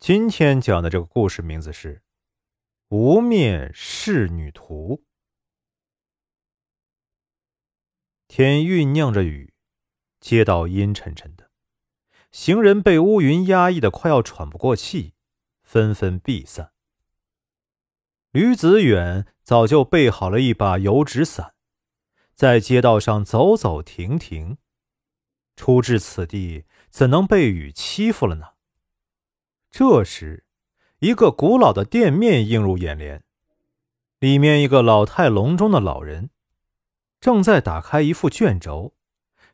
今天讲的这个故事名字是《无面仕女图》。天酝酿着雨，街道阴沉沉的，行人被乌云压抑的快要喘不过气，纷纷避散。吕子远早就备好了一把油纸伞，在街道上走走停停。初至此地，怎能被雨欺负了呢？这时，一个古老的店面映入眼帘，里面一个老态龙钟的老人，正在打开一副卷轴，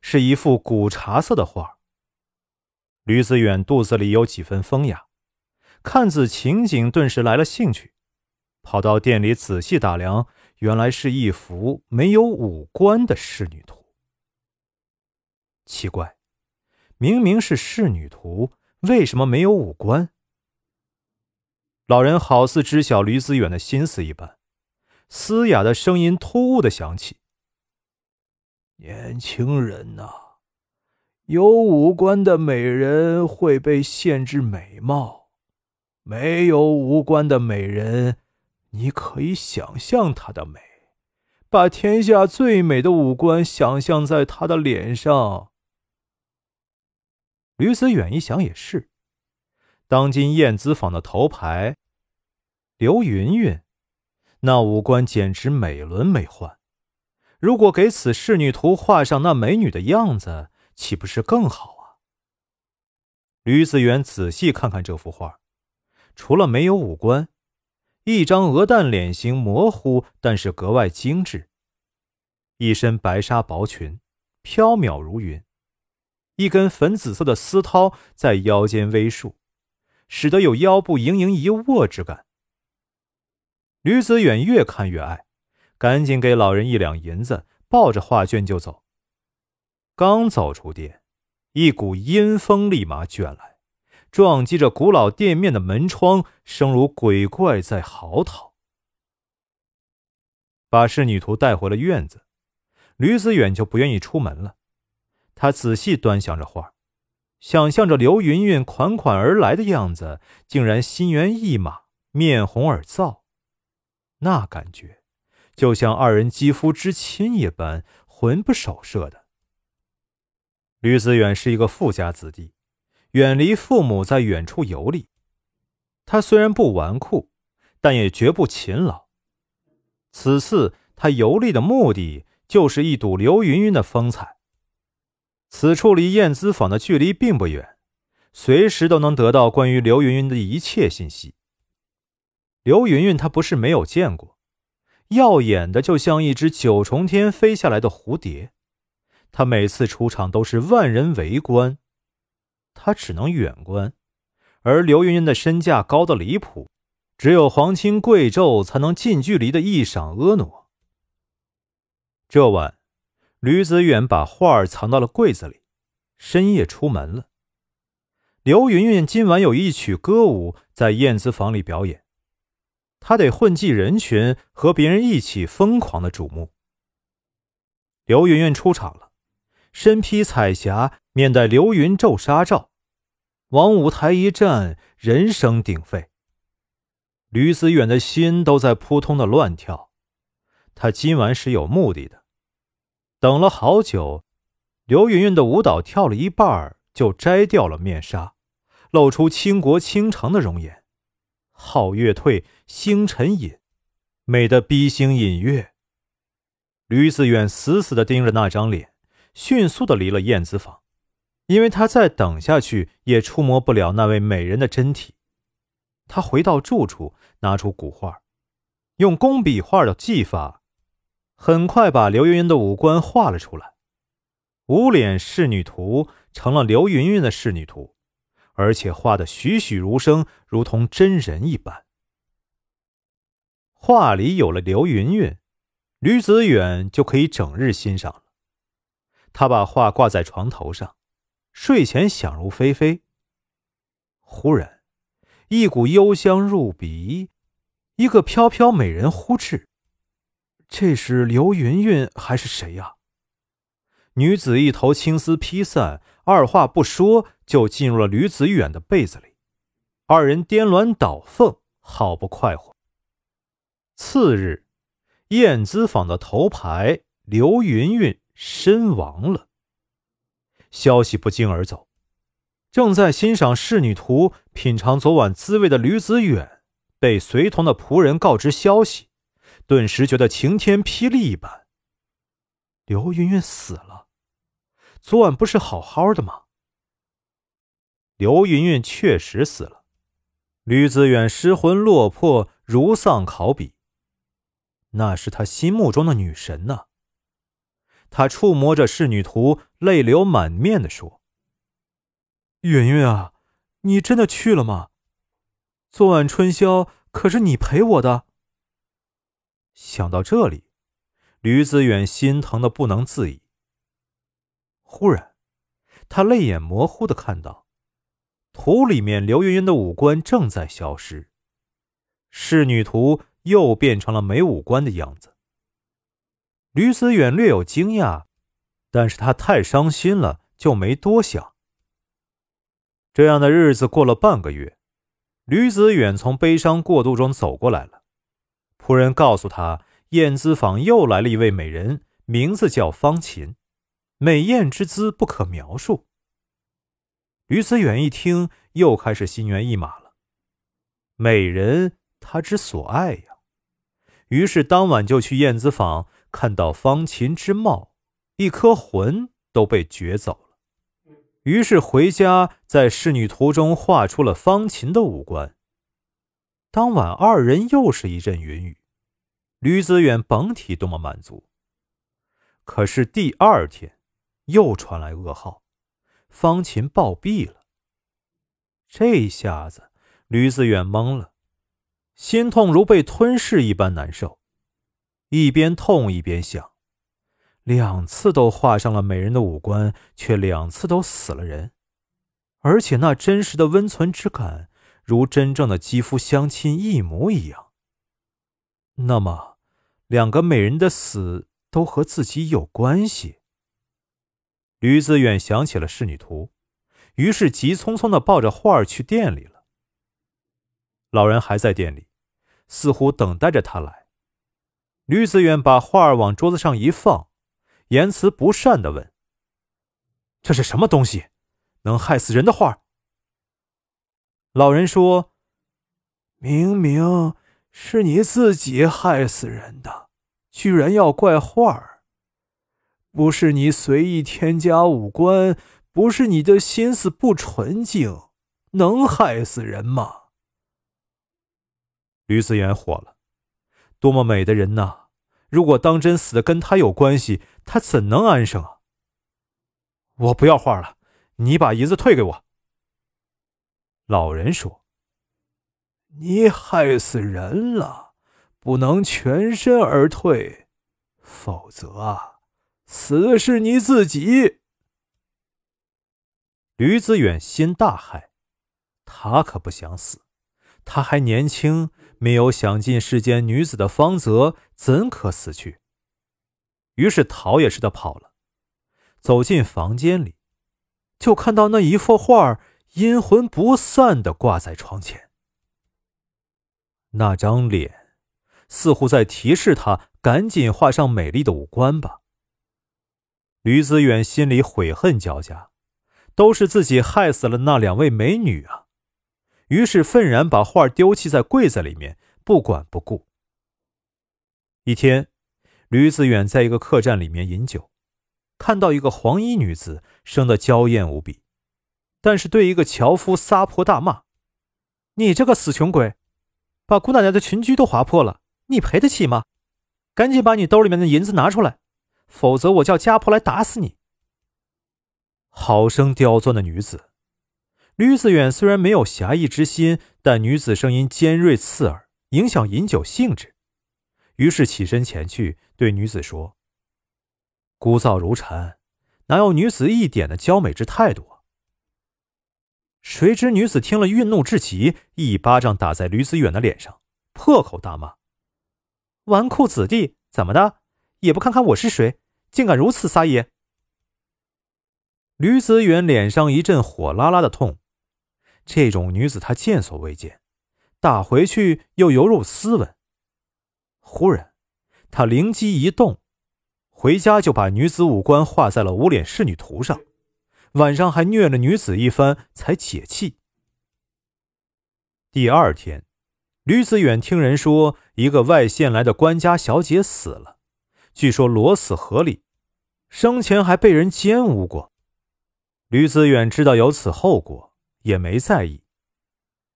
是一幅古茶色的画。吕子远肚子里有几分风雅，看此情景，顿时来了兴趣，跑到店里仔细打量，原来是一幅没有五官的仕女图。奇怪，明明是仕女图。为什么没有五官？老人好似知晓吕子远的心思一般，嘶哑的声音突兀的响起：“年轻人呐，有五官的美人会被限制美貌，没有五官的美人，你可以想象她的美，把天下最美的五官想象在她的脸上。”吕子远一想也是，当今燕子坊的头牌刘云云，那五官简直美轮美奂。如果给此仕女图画上那美女的样子，岂不是更好啊？吕子远仔细看看这幅画，除了没有五官，一张鹅蛋脸型模糊，但是格外精致。一身白纱薄裙，飘渺如云。一根粉紫色的丝绦在腰间微束，使得有腰部盈盈一握之感。吕子远越看越爱，赶紧给老人一两银子，抱着画卷就走。刚走出店，一股阴风立马卷来，撞击着古老店面的门窗，声如鬼怪在嚎啕。把仕女图带回了院子，吕子远就不愿意出门了。他仔细端详着画，想象着刘云云款款而来的样子，竟然心猿意马、面红耳燥，那感觉就像二人肌肤之亲一般，魂不守舍的。吕子远是一个富家子弟，远离父母，在远处游历。他虽然不纨绔，但也绝不勤劳。此次他游历的目的，就是一睹刘云云的风采。此处离燕姿坊的距离并不远，随时都能得到关于刘云云的一切信息。刘云云她不是没有见过，耀眼的就像一只九重天飞下来的蝴蝶。她每次出场都是万人围观，她只能远观。而刘云云的身价高的离谱，只有皇亲贵胄才能近距离的一赏婀娜。这晚。吕子远把画儿藏到了柜子里，深夜出门了。刘云云今晚有一曲歌舞在燕子房里表演，他得混迹人群，和别人一起疯狂的瞩目。刘云云出场了，身披彩霞，面带流云皱纱罩，往舞台一站，人声鼎沸。吕子远的心都在扑通的乱跳，他今晚是有目的的。等了好久，刘云云的舞蹈跳了一半就摘掉了面纱，露出倾国倾城的容颜。皓月退，星辰隐，美得逼星隐月。吕子远死死地盯着那张脸，迅速地离了燕子坊，因为他再等下去也触摸不了那位美人的真体。他回到住处，拿出古画，用工笔画的技法。很快把刘云云的五官画了出来，无脸仕女图成了刘云云的仕女图，而且画的栩栩如生，如同真人一般。画里有了刘云云，吕子远就可以整日欣赏了。他把画挂在床头上，睡前想入非非。忽然，一股幽香入鼻，一个飘飘美人忽至。这是刘云云还是谁呀？女子一头青丝披散，二话不说就进入了吕子远的被子里，二人颠鸾倒凤，好不快活。次日，燕姿坊的头牌刘云云身亡了。消息不胫而走，正在欣赏仕女图、品尝昨晚滋味的吕子远，被随同的仆人告知消息，顿时觉得晴天霹雳一般。刘云云死了，昨晚不是好好的吗？刘云云确实死了，吕子远失魂落魄，如丧考妣。那是他心目中的女神呢。他触摸着仕女图，泪流满面的说：“云云啊，你真的去了吗？昨晚春宵可是你陪我的。”想到这里。吕子远心疼的不能自已。忽然，他泪眼模糊的看到，图里面刘云云的五官正在消失，仕女图又变成了没五官的样子。吕子远略有惊讶，但是他太伤心了，就没多想。这样的日子过了半个月，吕子远从悲伤过渡中走过来了。仆人告诉他。燕姿坊又来了一位美人，名字叫方琴，美艳之姿不可描述。吕子远一听，又开始心猿意马了。美人，他之所爱呀。于是当晚就去燕子坊，看到方琴之貌，一颗魂都被掘走了。于是回家，在仕女图中画出了方琴的五官。当晚二人又是一阵云雨。吕子远甭提多么满足。可是第二天，又传来噩耗，方琴暴毙了。这一下子，吕子远懵了，心痛如被吞噬一般难受，一边痛一边想：两次都画上了美人的五官，却两次都死了人，而且那真实的温存之感，如真正的肌肤相亲一模一样。那么，两个美人的死都和自己有关系。吕子远想起了仕女图，于是急匆匆的抱着画儿去店里了。老人还在店里，似乎等待着他来。吕子远把画儿往桌子上一放，言辞不善的问：“这是什么东西？能害死人的画？”老人说：“明明。”是你自己害死人的，居然要怪画儿？不是你随意添加五官，不是你的心思不纯净，能害死人吗？吕子远火了，多么美的人呐！如果当真死的跟他有关系，他怎能安生啊？我不要画了，你把银子退给我。老人说。你害死人了，不能全身而退，否则啊，死是你自己。吕子远心大骇，他可不想死，他还年轻，没有享尽世间女子的芳泽，怎可死去？于是逃也似的跑了，走进房间里，就看到那一幅画阴魂不散的挂在床前。那张脸，似乎在提示他赶紧画上美丽的五官吧。吕子远心里悔恨交加，都是自己害死了那两位美女啊！于是愤然把画丢弃在柜子里面，不管不顾。一天，吕子远在一个客栈里面饮酒，看到一个黄衣女子，生得娇艳无比，但是对一个樵夫撒泼大骂：“你这个死穷鬼！”把姑奶奶的裙裾都划破了，你赔得起吗？赶紧把你兜里面的银子拿出来，否则我叫家婆来打死你！好生刁钻的女子，吕子远虽然没有侠义之心，但女子声音尖锐刺耳，影响饮酒兴致，于是起身前去对女子说：“枯燥如蝉，哪有女子一点的娇美之态度啊？”谁知女子听了，愠怒至极，一巴掌打在吕子远的脸上，破口大骂：“纨绔子弟，怎么的？也不看看我是谁，竟敢如此撒野！”吕子远脸上一阵火辣辣的痛，这种女子他见所未见，打回去又犹如斯文。忽然，他灵机一动，回家就把女子五官画在了无脸侍女图上，晚上还虐了女子一番，才解气。第二天，吕子远听人说，一个外县来的官家小姐死了，据说裸死河里，生前还被人奸污过。吕子远知道有此后果，也没在意。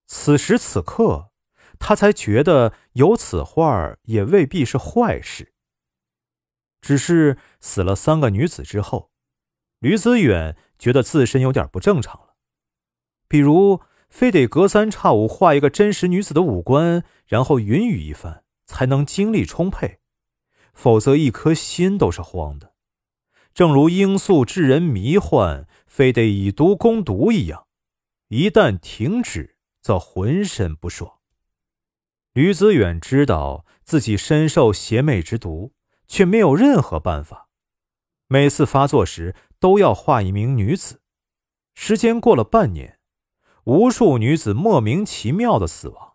此时此刻，他才觉得有此画也未必是坏事。只是死了三个女子之后，吕子远觉得自身有点不正常了，比如非得隔三差五画一个真实女子的五官，然后云雨一番，才能精力充沛，否则一颗心都是慌的。正如罂粟致人迷幻，非得以毒攻毒一样，一旦停止，则浑身不爽。吕子远知道自己深受邪魅之毒，却没有任何办法。每次发作时，都要画一名女子。时间过了半年，无数女子莫名其妙的死亡。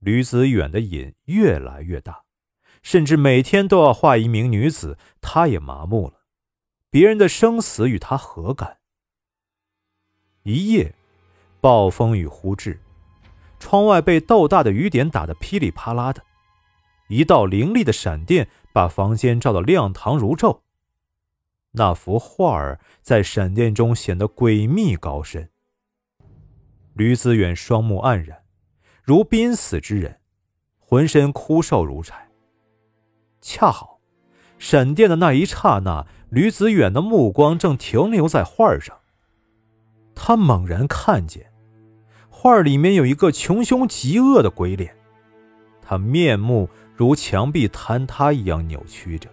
吕子远的瘾越来越大。甚至每天都要画一名女子，他也麻木了。别人的生死与他何干？一夜，暴风雨忽至，窗外被豆大的雨点打得噼里啪啦的，一道凌厉的闪电把房间照得亮堂如昼。那幅画儿在闪电中显得诡秘高深。吕子远双目黯然，如濒死之人，浑身枯瘦如柴。恰好，闪电的那一刹那，吕子远的目光正停留在画上。他猛然看见，画里面有一个穷凶极恶的鬼脸，他面目如墙壁坍塌一样扭曲着，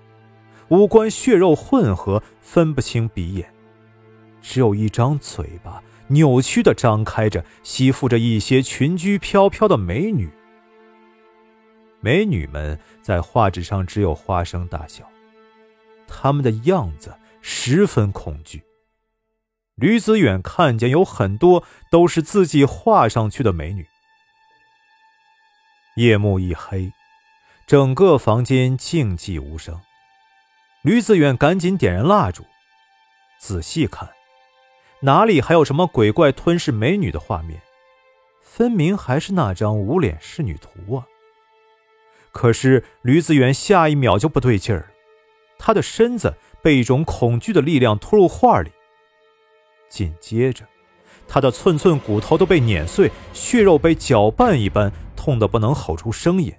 五官血肉混合，分不清鼻眼，只有一张嘴巴扭曲的张开着，吸附着一些裙裾飘飘的美女。美女们在画纸上只有花生大小，她们的样子十分恐惧。吕子远看见有很多都是自己画上去的美女。夜幕一黑，整个房间静寂无声。吕子远赶紧点燃蜡烛，仔细看，哪里还有什么鬼怪吞噬美女的画面？分明还是那张无脸仕女图啊！可是吕子远下一秒就不对劲儿了，他的身子被一种恐惧的力量拖入画里。紧接着，他的寸寸骨头都被碾碎，血肉被搅拌一般，痛得不能吼出声音，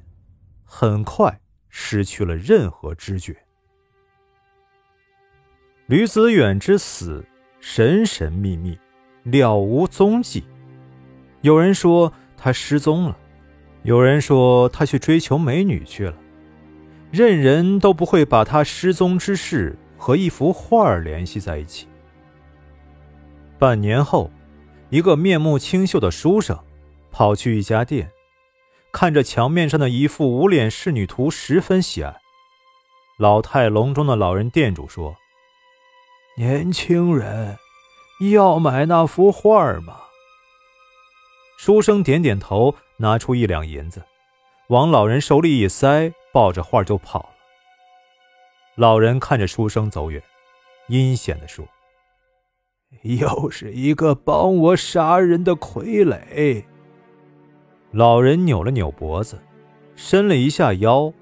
很快失去了任何知觉。吕子远之死神神秘秘，了无踪迹。有人说他失踪了。有人说他去追求美女去了，任人都不会把他失踪之事和一幅画联系在一起。半年后，一个面目清秀的书生跑去一家店，看着墙面上的一幅无脸仕女图，十分喜爱。老态龙钟的老人店主说：“年轻人，要买那幅画吗？”书生点点头。拿出一两银子，往老人手里一塞，抱着画就跑了。老人看着书生走远，阴险地说：“又是一个帮我杀人的傀儡。”老人扭了扭脖子，伸了一下腰，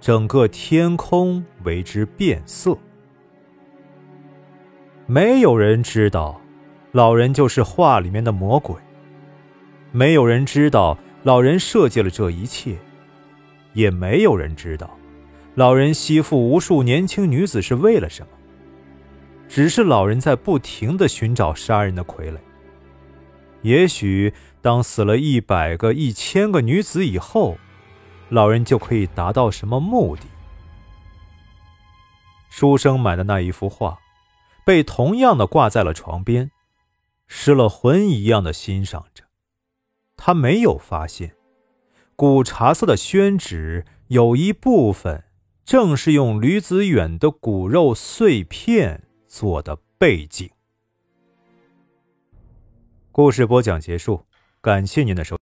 整个天空为之变色。没有人知道，老人就是画里面的魔鬼。没有人知道老人设计了这一切，也没有人知道老人吸附无数年轻女子是为了什么。只是老人在不停的寻找杀人的傀儡。也许当死了一百个、一千个女子以后，老人就可以达到什么目的？书生买的那一幅画，被同样的挂在了床边，失了魂一样的欣赏着。他没有发现，古茶色的宣纸有一部分正是用吕子远的骨肉碎片做的背景。故事播讲结束，感谢您的收。